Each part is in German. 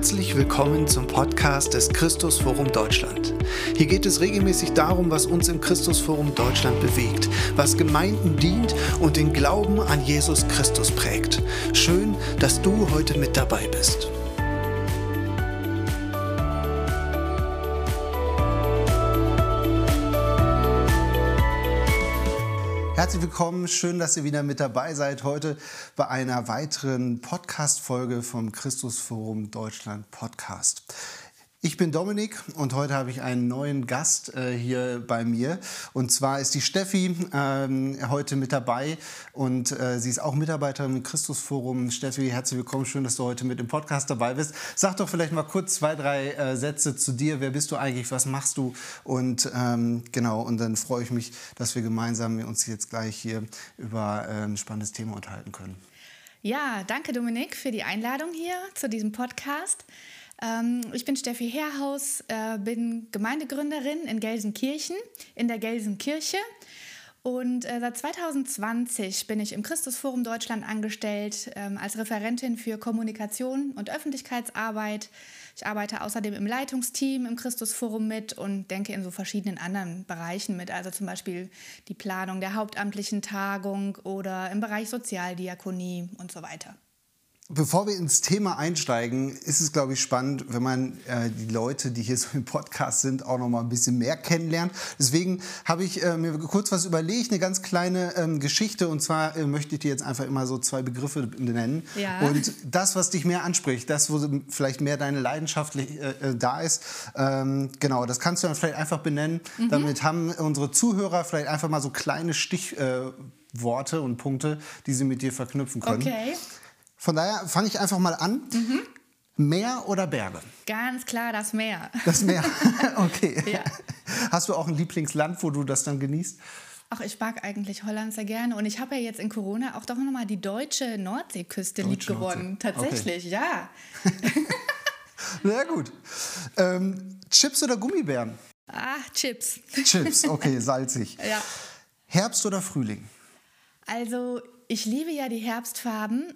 Herzlich willkommen zum Podcast des Christusforum Deutschland. Hier geht es regelmäßig darum, was uns im Christusforum Deutschland bewegt, was Gemeinden dient und den Glauben an Jesus Christus prägt. Schön, dass du heute mit dabei bist. Herzlich willkommen, schön, dass ihr wieder mit dabei seid heute bei einer weiteren Podcast-Folge vom Christusforum Deutschland Podcast. Ich bin Dominik und heute habe ich einen neuen Gast äh, hier bei mir. Und zwar ist die Steffi ähm, heute mit dabei und äh, sie ist auch Mitarbeiterin im Christusforum. Steffi, herzlich willkommen, schön, dass du heute mit im Podcast dabei bist. Sag doch vielleicht mal kurz zwei, drei äh, Sätze zu dir. Wer bist du eigentlich? Was machst du? Und ähm, genau, und dann freue ich mich, dass wir gemeinsam uns jetzt gleich hier über äh, ein spannendes Thema unterhalten können. Ja, danke Dominik für die Einladung hier zu diesem Podcast. Ähm, ich bin Steffi Herhaus, äh, bin Gemeindegründerin in Gelsenkirchen, in der Gelsenkirche. Und äh, seit 2020 bin ich im Christusforum Deutschland angestellt ähm, als Referentin für Kommunikation und Öffentlichkeitsarbeit. Ich arbeite außerdem im Leitungsteam im Christusforum mit und denke in so verschiedenen anderen Bereichen mit, also zum Beispiel die Planung der hauptamtlichen Tagung oder im Bereich Sozialdiakonie und so weiter. Bevor wir ins Thema einsteigen, ist es, glaube ich, spannend, wenn man äh, die Leute, die hier so im Podcast sind, auch noch mal ein bisschen mehr kennenlernt. Deswegen habe ich äh, mir kurz was überlegt, eine ganz kleine ähm, Geschichte. Und zwar äh, möchte ich dir jetzt einfach immer so zwei Begriffe nennen. Ja. Und das, was dich mehr anspricht, das, wo vielleicht mehr deine Leidenschaft äh, äh, da ist, ähm, genau, das kannst du dann vielleicht einfach benennen. Mhm. Damit haben unsere Zuhörer vielleicht einfach mal so kleine Stichworte und Punkte, die sie mit dir verknüpfen können. Okay. Von daher fange ich einfach mal an. Mhm. Meer oder Berge? Ganz klar das Meer. Das Meer, okay. Ja. Hast du auch ein Lieblingsland, wo du das dann genießt? Ach, ich mag eigentlich Holland sehr gerne. Und ich habe ja jetzt in Corona auch doch nochmal die deutsche Nordseeküste lieb gewonnen. Tatsächlich, okay. ja. Sehr gut. Ähm, Chips oder Gummibären? Ah, Chips. Chips, okay, salzig. Ja. Herbst oder Frühling? Also, ich liebe ja die Herbstfarben,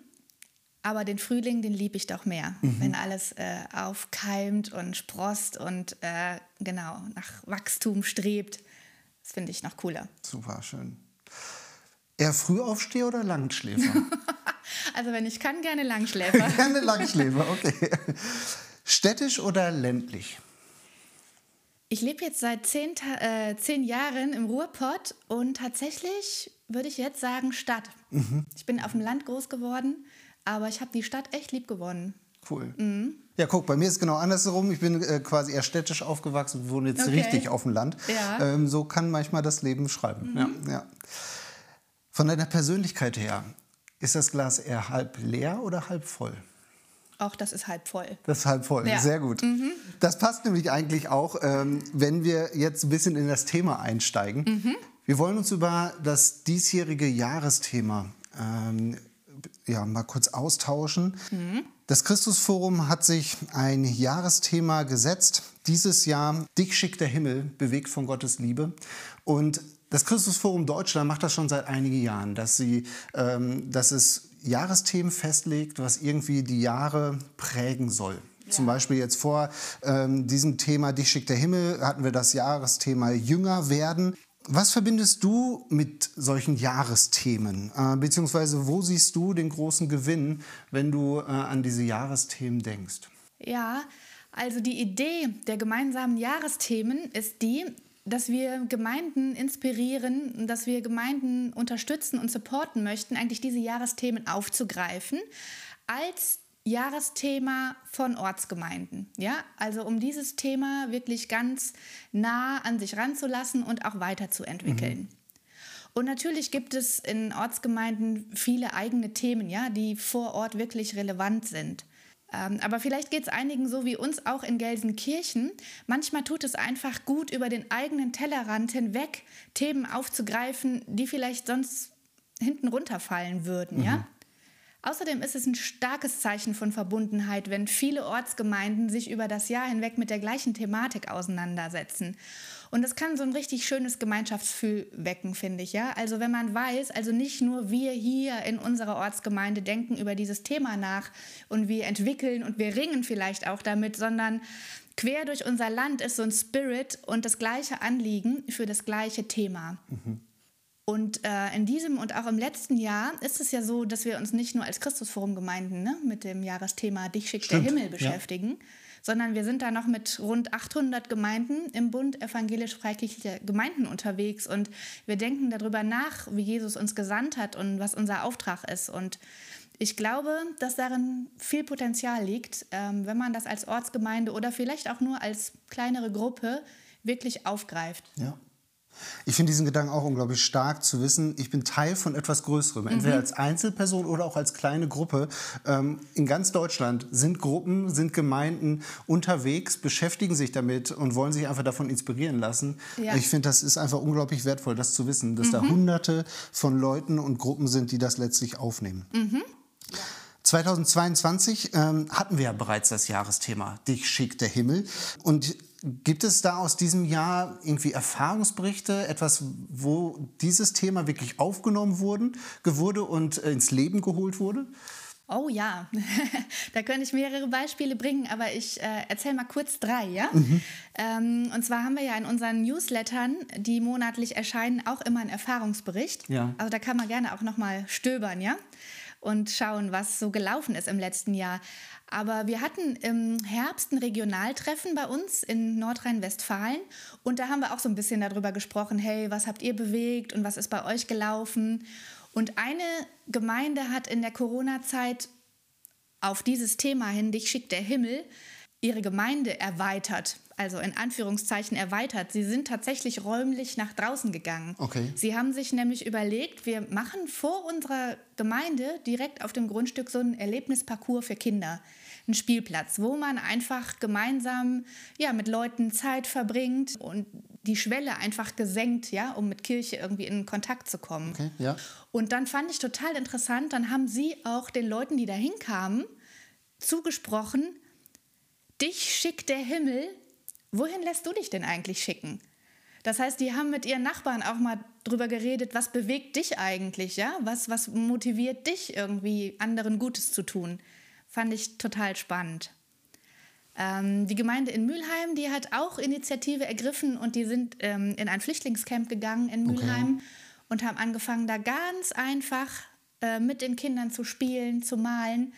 aber den Frühling, den liebe ich doch mehr, mhm. wenn alles äh, aufkeimt und sprost und äh, genau nach Wachstum strebt. Das finde ich noch cooler. Super, schön. Eher Frühaufsteher oder Langschläfer? also wenn ich kann, gerne Langschläfer. gerne Langschläfer, okay. Städtisch oder ländlich? Ich lebe jetzt seit zehn, äh, zehn Jahren im Ruhrpott und tatsächlich würde ich jetzt sagen Stadt. Mhm. Ich bin auf dem Land groß geworden aber ich habe die Stadt echt lieb gewonnen. Cool. Mhm. Ja, guck, bei mir ist es genau andersherum. Ich bin äh, quasi eher städtisch aufgewachsen und wohne jetzt okay. richtig auf dem Land. Ja. Ähm, so kann manchmal das Leben schreiben. Mhm. Ja, ja. Von deiner Persönlichkeit her, ist das Glas eher halb leer oder halb voll? Auch das ist halb voll. Das ist halb voll, ja. sehr gut. Mhm. Das passt nämlich eigentlich auch, ähm, wenn wir jetzt ein bisschen in das Thema einsteigen. Mhm. Wir wollen uns über das diesjährige Jahresthema ähm, ja, mal kurz austauschen. Mhm. Das Christusforum hat sich ein Jahresthema gesetzt. Dieses Jahr Dich schickt der Himmel, bewegt von Gottes Liebe. Und das Christusforum Deutschland macht das schon seit einigen Jahren, dass, sie, ähm, dass es Jahresthemen festlegt, was irgendwie die Jahre prägen soll. Ja. Zum Beispiel jetzt vor ähm, diesem Thema Dich schickt der Himmel hatten wir das Jahresthema Jünger werden. Was verbindest du mit solchen Jahresthemen? Äh, beziehungsweise wo siehst du den großen Gewinn, wenn du äh, an diese Jahresthemen denkst? Ja, also die Idee der gemeinsamen Jahresthemen ist die, dass wir Gemeinden inspirieren, dass wir Gemeinden unterstützen und supporten möchten, eigentlich diese Jahresthemen aufzugreifen als Jahresthema von Ortsgemeinden. Ja, also um dieses Thema wirklich ganz nah an sich ranzulassen und auch weiterzuentwickeln. Mhm. Und natürlich gibt es in Ortsgemeinden viele eigene Themen, ja, die vor Ort wirklich relevant sind. Ähm, aber vielleicht geht es einigen so wie uns auch in Gelsenkirchen. Manchmal tut es einfach gut, über den eigenen Tellerrand hinweg Themen aufzugreifen, die vielleicht sonst hinten runterfallen würden. Mhm. Ja? Außerdem ist es ein starkes Zeichen von Verbundenheit, wenn viele Ortsgemeinden sich über das Jahr hinweg mit der gleichen Thematik auseinandersetzen. Und das kann so ein richtig schönes Gemeinschaftsgefühl wecken, finde ich. Ja? Also wenn man weiß, also nicht nur wir hier in unserer Ortsgemeinde denken über dieses Thema nach und wir entwickeln und wir ringen vielleicht auch damit, sondern quer durch unser Land ist so ein Spirit und das gleiche Anliegen für das gleiche Thema. Mhm. Und äh, in diesem und auch im letzten Jahr ist es ja so, dass wir uns nicht nur als Christusforum-Gemeinden ne, mit dem Jahresthema Dich schickt Stimmt, der Himmel beschäftigen, ja sondern wir sind da noch mit rund 800 Gemeinden im Bund evangelisch-freikirchlicher Gemeinden unterwegs und wir denken darüber nach, wie Jesus uns gesandt hat und was unser Auftrag ist. Und ich glaube, dass darin viel Potenzial liegt, ähm, wenn man das als Ortsgemeinde oder vielleicht auch nur als kleinere Gruppe wirklich aufgreift. Ja. Ich finde diesen Gedanken auch unglaublich stark zu wissen, ich bin Teil von etwas Größerem, entweder mhm. als Einzelperson oder auch als kleine Gruppe. Ähm, in ganz Deutschland sind Gruppen, sind Gemeinden unterwegs, beschäftigen sich damit und wollen sich einfach davon inspirieren lassen. Ja. Ich finde, das ist einfach unglaublich wertvoll, das zu wissen, dass mhm. da hunderte von Leuten und Gruppen sind, die das letztlich aufnehmen. Mhm. 2022 ähm, hatten wir ja bereits das Jahresthema Dich schickt der Himmel. Und Gibt es da aus diesem Jahr irgendwie Erfahrungsberichte, etwas, wo dieses Thema wirklich aufgenommen wurden, wurde und äh, ins Leben geholt wurde? Oh ja, da könnte ich mehrere Beispiele bringen, aber ich äh, erzähle mal kurz drei, ja? Mhm. Ähm, und zwar haben wir ja in unseren Newslettern, die monatlich erscheinen, auch immer einen Erfahrungsbericht. Ja. Also da kann man gerne auch nochmal stöbern, ja? Und schauen, was so gelaufen ist im letzten Jahr. Aber wir hatten im Herbst ein Regionaltreffen bei uns in Nordrhein-Westfalen und da haben wir auch so ein bisschen darüber gesprochen, hey, was habt ihr bewegt und was ist bei euch gelaufen? Und eine Gemeinde hat in der Corona-Zeit auf dieses Thema hin, dich schickt der Himmel, ihre Gemeinde erweitert, also in Anführungszeichen erweitert. Sie sind tatsächlich räumlich nach draußen gegangen. Okay. Sie haben sich nämlich überlegt, wir machen vor unserer Gemeinde direkt auf dem Grundstück so einen Erlebnisparcours für Kinder ein Spielplatz, wo man einfach gemeinsam ja, mit Leuten Zeit verbringt und die Schwelle einfach gesenkt, ja, um mit Kirche irgendwie in Kontakt zu kommen. Okay, ja. Und dann fand ich total interessant, dann haben sie auch den Leuten, die da hinkamen, zugesprochen, dich schickt der Himmel, wohin lässt du dich denn eigentlich schicken? Das heißt, die haben mit ihren Nachbarn auch mal drüber geredet, was bewegt dich eigentlich, ja? Was, was motiviert dich irgendwie, anderen Gutes zu tun? Fand ich total spannend. Ähm, die Gemeinde in Mülheim, die hat auch Initiative ergriffen und die sind ähm, in ein Flüchtlingscamp gegangen in Mülheim okay. und haben angefangen, da ganz einfach äh, mit den Kindern zu spielen, zu malen.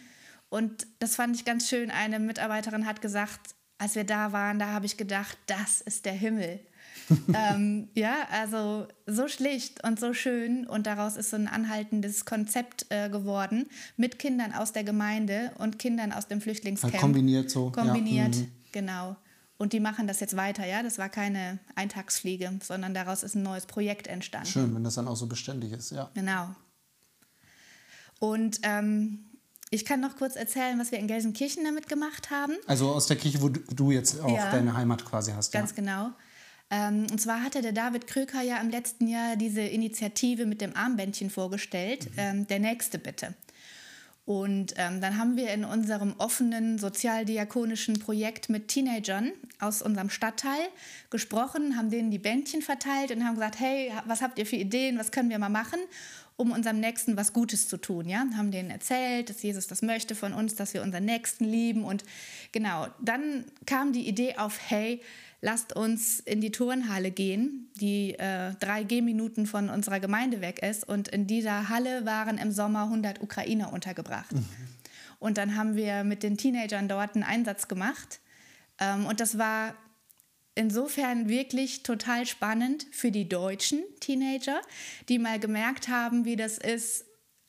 Und das fand ich ganz schön. Eine Mitarbeiterin hat gesagt, als wir da waren, da habe ich gedacht, das ist der Himmel. ähm, ja, also so schlicht und so schön und daraus ist so ein anhaltendes Konzept äh, geworden mit Kindern aus der Gemeinde und Kindern aus dem Flüchtlingscamp. Ja, kombiniert so. Kombiniert, ja. mhm. genau. Und die machen das jetzt weiter, ja. Das war keine Eintagsfliege, sondern daraus ist ein neues Projekt entstanden. Schön, wenn das dann auch so beständig ist, ja. Genau. Und ähm, ich kann noch kurz erzählen, was wir in Gelsenkirchen damit gemacht haben. Also aus der Kirche, wo du jetzt auch ja, deine Heimat quasi hast. Ganz ja. genau. Ähm, und zwar hatte der David Kröker ja im letzten Jahr diese Initiative mit dem Armbändchen vorgestellt, mhm. ähm, der nächste bitte. Und ähm, dann haben wir in unserem offenen sozialdiakonischen Projekt mit Teenagern aus unserem Stadtteil gesprochen, haben denen die Bändchen verteilt und haben gesagt, hey, was habt ihr für Ideen, was können wir mal machen, um unserem Nächsten was Gutes zu tun. Ja? Haben denen erzählt, dass Jesus das möchte von uns, dass wir unseren Nächsten lieben. Und genau, dann kam die Idee auf, hey, lasst uns in die Turnhalle gehen, die äh, drei Gehminuten von unserer Gemeinde weg ist. Und in dieser Halle waren im Sommer 100 Ukrainer untergebracht. Mhm. Und dann haben wir mit den Teenagern dort einen Einsatz gemacht. Ähm, und das war insofern wirklich total spannend für die deutschen Teenager, die mal gemerkt haben, wie das ist,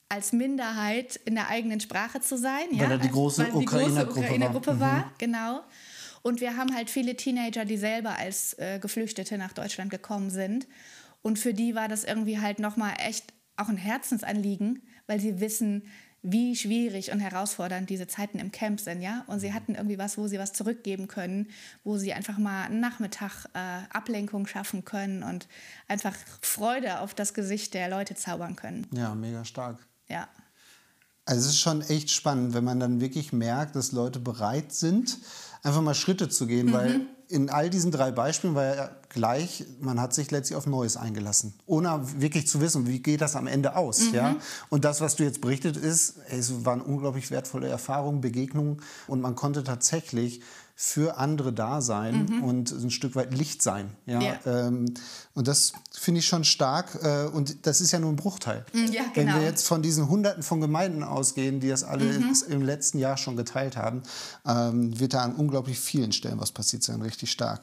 als Minderheit in der eigenen Sprache zu sein. Weil ja, er die große Ukrainer-Gruppe Ukrainer war. war. Mhm. Genau. Und wir haben halt viele Teenager, die selber als äh, Geflüchtete nach Deutschland gekommen sind. Und für die war das irgendwie halt nochmal echt auch ein Herzensanliegen, weil sie wissen, wie schwierig und herausfordernd diese Zeiten im Camp sind, ja. Und sie hatten irgendwie was, wo sie was zurückgeben können, wo sie einfach mal einen Nachmittag äh, Ablenkung schaffen können und einfach Freude auf das Gesicht der Leute zaubern können. Ja, mega stark. Ja. Also es ist schon echt spannend, wenn man dann wirklich merkt, dass Leute bereit sind, einfach mal Schritte zu gehen, mhm. weil in all diesen drei Beispielen war ja gleich, man hat sich letztlich auf Neues eingelassen, ohne wirklich zu wissen, wie geht das am Ende aus. Mhm. Ja? Und das, was du jetzt berichtet, ist, es waren unglaublich wertvolle Erfahrungen, Begegnungen und man konnte tatsächlich für andere da sein mhm. und ein Stück weit Licht sein. Ja? ja. Ähm, und das finde ich schon stark. Äh, und das ist ja nur ein Bruchteil. Mhm, ja, genau. Wenn wir genau. jetzt von diesen Hunderten von Gemeinden ausgehen, die das alle mhm. im letzten Jahr schon geteilt haben, ähm, wird da an unglaublich vielen Stellen was passiert sein, richtig stark.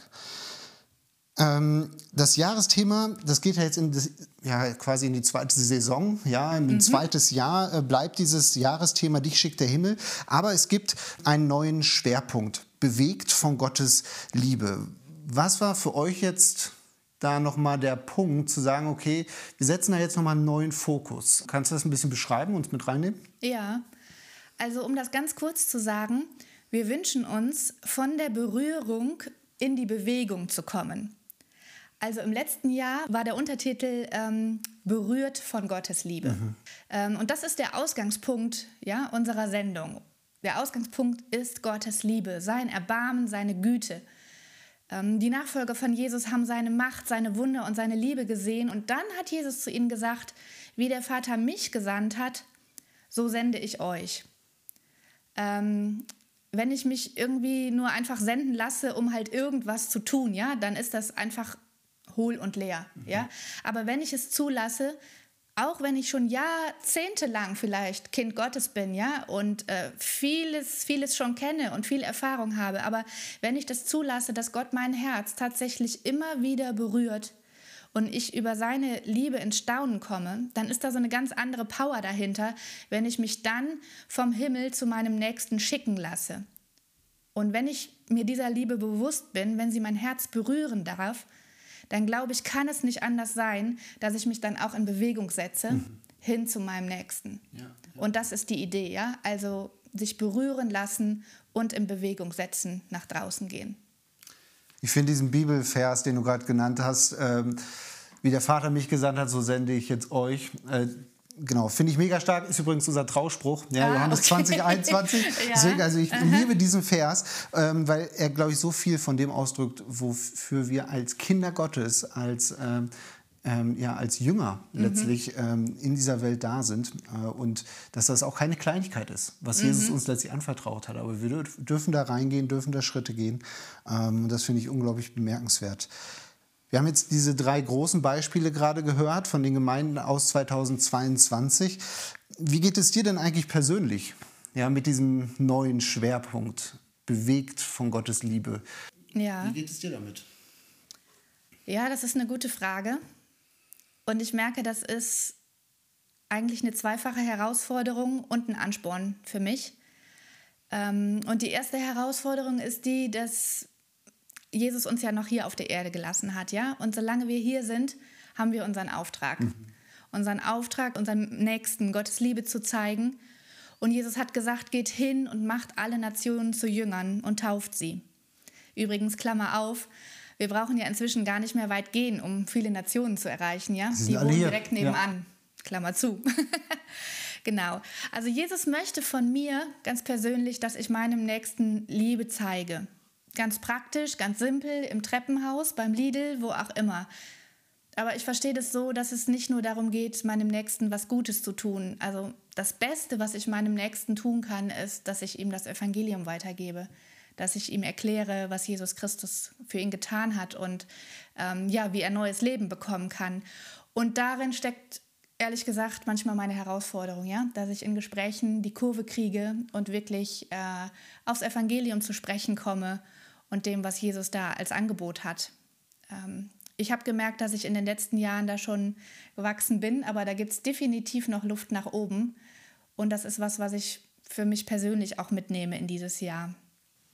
Ähm, das Jahresthema, das geht ja jetzt in das, ja, quasi in die zweite Saison, ja, in ein mhm. zweites Jahr äh, bleibt dieses Jahresthema Dich schickt der Himmel, aber es gibt einen neuen Schwerpunkt bewegt von Gottes Liebe. Was war für euch jetzt da nochmal der Punkt zu sagen, okay, wir setzen da jetzt nochmal einen neuen Fokus. Kannst du das ein bisschen beschreiben und mit reinnehmen? Ja, also um das ganz kurz zu sagen, wir wünschen uns von der Berührung in die Bewegung zu kommen. Also im letzten Jahr war der Untertitel ähm, Berührt von Gottes Liebe. Mhm. Ähm, und das ist der Ausgangspunkt ja, unserer Sendung. Der Ausgangspunkt ist Gottes Liebe, sein Erbarmen, seine Güte. Ähm, die Nachfolger von Jesus haben seine Macht, seine Wunder und seine Liebe gesehen. Und dann hat Jesus zu ihnen gesagt, wie der Vater mich gesandt hat, so sende ich euch. Ähm, wenn ich mich irgendwie nur einfach senden lasse, um halt irgendwas zu tun, ja, dann ist das einfach hohl und leer, mhm. ja. Aber wenn ich es zulasse, auch wenn ich schon jahrzehntelang vielleicht Kind Gottes bin, ja, und äh, vieles, vieles schon kenne und viel Erfahrung habe, aber wenn ich das zulasse, dass Gott mein Herz tatsächlich immer wieder berührt und ich über seine Liebe ins Staunen komme, dann ist da so eine ganz andere Power dahinter, wenn ich mich dann vom Himmel zu meinem Nächsten schicken lasse. Und wenn ich mir dieser Liebe bewusst bin, wenn sie mein Herz berühren darf, dann glaube ich, kann es nicht anders sein, dass ich mich dann auch in Bewegung setze mhm. hin zu meinem Nächsten. Ja, ja. Und das ist die Idee, ja? Also sich berühren lassen und in Bewegung setzen, nach draußen gehen. Ich finde diesen Bibelvers, den du gerade genannt hast, ähm, wie der Vater mich gesandt hat, so sende ich jetzt euch. Äh, Genau, finde ich mega stark. Ist übrigens unser Trauspruch, ja, ah, Johannes okay. 2021. ja. Deswegen, also ich Aha. liebe diesen Vers, ähm, weil er, glaube ich, so viel von dem ausdrückt, wofür wir als Kinder Gottes, als, ähm, ähm, ja, als Jünger mhm. letztlich ähm, in dieser Welt da sind. Äh, und dass das auch keine Kleinigkeit ist, was mhm. Jesus uns letztlich anvertraut hat. Aber wir dürfen da reingehen, dürfen da Schritte gehen. Ähm, das finde ich unglaublich bemerkenswert. Wir haben jetzt diese drei großen Beispiele gerade gehört von den Gemeinden aus 2022. Wie geht es dir denn eigentlich persönlich ja, mit diesem neuen Schwerpunkt, bewegt von Gottes Liebe? Ja. Wie geht es dir damit? Ja, das ist eine gute Frage. Und ich merke, das ist eigentlich eine zweifache Herausforderung und ein Ansporn für mich. Ähm, und die erste Herausforderung ist die, dass Jesus uns ja noch hier auf der Erde gelassen hat, ja? Und solange wir hier sind, haben wir unseren Auftrag. Mhm. Unseren Auftrag, unseren Nächsten Gottes Liebe zu zeigen. Und Jesus hat gesagt, geht hin und macht alle Nationen zu Jüngern und tauft sie. Übrigens, Klammer auf, wir brauchen ja inzwischen gar nicht mehr weit gehen, um viele Nationen zu erreichen, ja? Die wohnen hier. direkt nebenan. Ja. Klammer zu. genau. Also Jesus möchte von mir ganz persönlich, dass ich meinem Nächsten Liebe zeige. Ganz praktisch, ganz simpel, im Treppenhaus, beim Lidl, wo auch immer. Aber ich verstehe das so, dass es nicht nur darum geht, meinem Nächsten was Gutes zu tun. Also das Beste, was ich meinem Nächsten tun kann, ist, dass ich ihm das Evangelium weitergebe, dass ich ihm erkläre, was Jesus Christus für ihn getan hat und ähm, ja, wie er neues Leben bekommen kann. Und darin steckt ehrlich gesagt manchmal meine Herausforderung, ja, dass ich in Gesprächen die Kurve kriege und wirklich äh, aufs Evangelium zu sprechen komme und dem, was Jesus da als Angebot hat. Ähm, ich habe gemerkt, dass ich in den letzten Jahren da schon gewachsen bin, aber da gibt es definitiv noch Luft nach oben. Und das ist was, was ich für mich persönlich auch mitnehme in dieses Jahr.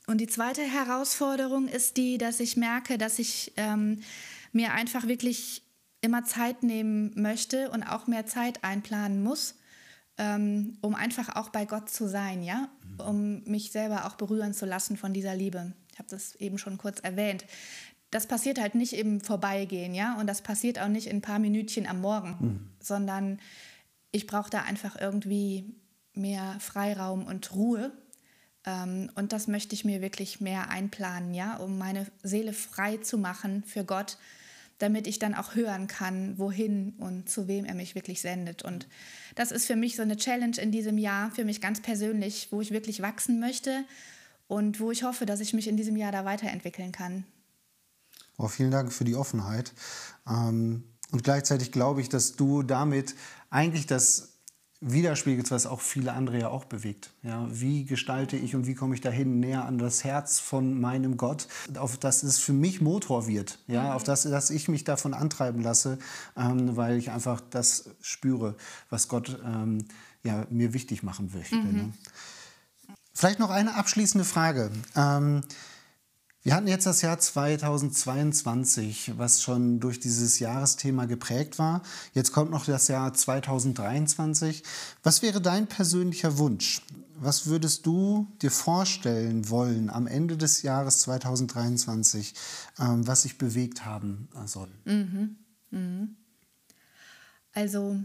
Und die zweite Herausforderung ist die, dass ich merke, dass ich ähm, mir einfach wirklich immer Zeit nehmen möchte und auch mehr Zeit einplanen muss, ähm, um einfach auch bei Gott zu sein, ja, um mich selber auch berühren zu lassen von dieser Liebe habe das eben schon kurz erwähnt. Das passiert halt nicht im Vorbeigehen, ja, und das passiert auch nicht in ein paar Minütchen am Morgen, mhm. sondern ich brauche da einfach irgendwie mehr Freiraum und Ruhe. Ähm, und das möchte ich mir wirklich mehr einplanen, ja, um meine Seele frei zu machen für Gott, damit ich dann auch hören kann, wohin und zu wem er mich wirklich sendet. Und das ist für mich so eine Challenge in diesem Jahr, für mich ganz persönlich, wo ich wirklich wachsen möchte und wo ich hoffe, dass ich mich in diesem Jahr da weiterentwickeln kann. Oh, vielen Dank für die Offenheit. Ähm, und gleichzeitig glaube ich, dass du damit eigentlich das widerspiegelt, was auch viele andere ja auch bewegt. Ja, wie gestalte ich und wie komme ich dahin näher an das Herz von meinem Gott, auf das es für mich Motor wird, ja, mhm. auf das, dass ich mich davon antreiben lasse, ähm, weil ich einfach das spüre, was Gott ähm, ja, mir wichtig machen möchte. Mhm. Ne? Vielleicht noch eine abschließende Frage. Ähm, wir hatten jetzt das Jahr 2022, was schon durch dieses Jahresthema geprägt war. Jetzt kommt noch das Jahr 2023. Was wäre dein persönlicher Wunsch? Was würdest du dir vorstellen wollen am Ende des Jahres 2023, ähm, was sich bewegt haben soll? Mhm. Mhm. Also,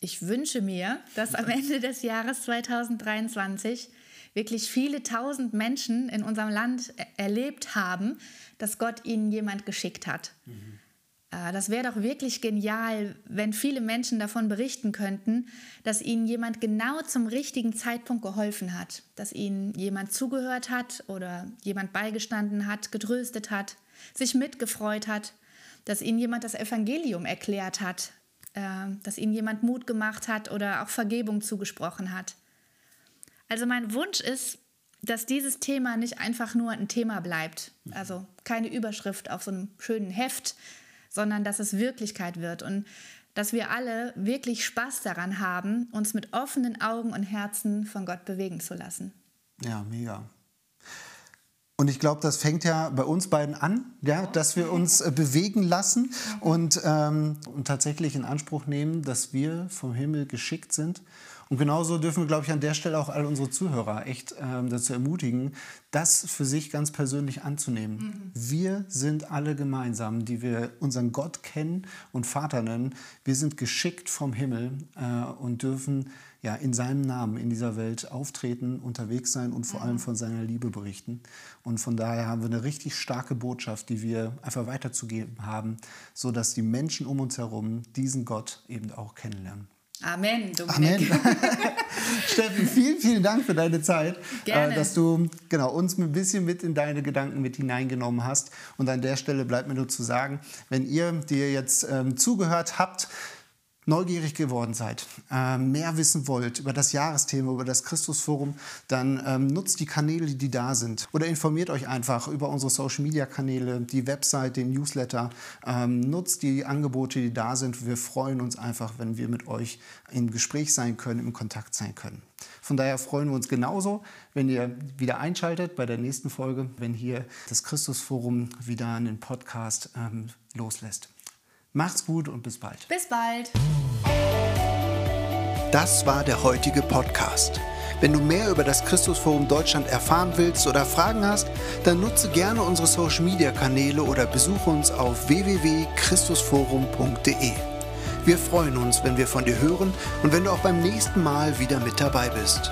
ich wünsche mir, dass am Ende des Jahres 2023 wirklich viele tausend Menschen in unserem Land erlebt haben, dass Gott ihnen jemand geschickt hat. Mhm. Das wäre doch wirklich genial, wenn viele Menschen davon berichten könnten, dass ihnen jemand genau zum richtigen Zeitpunkt geholfen hat, dass ihnen jemand zugehört hat oder jemand beigestanden hat, getröstet hat, sich mitgefreut hat, dass ihnen jemand das Evangelium erklärt hat, äh, dass ihnen jemand Mut gemacht hat oder auch Vergebung zugesprochen hat. Also mein Wunsch ist, dass dieses Thema nicht einfach nur ein Thema bleibt, also keine Überschrift auf so einem schönen Heft, sondern dass es Wirklichkeit wird und dass wir alle wirklich Spaß daran haben, uns mit offenen Augen und Herzen von Gott bewegen zu lassen. Ja, mega. Und ich glaube, das fängt ja bei uns beiden an, ja, dass wir uns äh, bewegen lassen und, ähm, und tatsächlich in Anspruch nehmen, dass wir vom Himmel geschickt sind und genauso dürfen wir, glaube ich, an der Stelle auch alle unsere Zuhörer echt ähm, dazu ermutigen, das für sich ganz persönlich anzunehmen. Mhm. Wir sind alle gemeinsam, die wir unseren Gott kennen und Vater nennen. Wir sind geschickt vom Himmel äh, und dürfen ja, in seinem Namen in dieser Welt auftreten, unterwegs sein und vor allem mhm. von seiner Liebe berichten. Und von daher haben wir eine richtig starke Botschaft, die wir einfach weiterzugeben haben, sodass die Menschen um uns herum diesen Gott eben auch kennenlernen. Amen, Dominik. Amen. Steffi, vielen, vielen Dank für deine Zeit, äh, Gerne. dass du genau, uns ein bisschen mit in deine Gedanken mit hineingenommen hast. Und an der Stelle bleibt mir nur zu sagen, wenn ihr dir jetzt ähm, zugehört habt, neugierig geworden seid, äh, mehr wissen wollt über das Jahresthema, über das Christusforum, dann ähm, nutzt die Kanäle, die da sind. Oder informiert euch einfach über unsere Social-Media-Kanäle, die Website, den Newsletter. Ähm, nutzt die Angebote, die da sind. Wir freuen uns einfach, wenn wir mit euch im Gespräch sein können, im Kontakt sein können. Von daher freuen wir uns genauso, wenn ihr wieder einschaltet bei der nächsten Folge, wenn hier das Christusforum wieder einen Podcast ähm, loslässt. Macht's gut und bis bald. Bis bald. Das war der heutige Podcast. Wenn du mehr über das Christusforum Deutschland erfahren willst oder Fragen hast, dann nutze gerne unsere Social Media Kanäle oder besuche uns auf www.christusforum.de. Wir freuen uns, wenn wir von dir hören und wenn du auch beim nächsten Mal wieder mit dabei bist.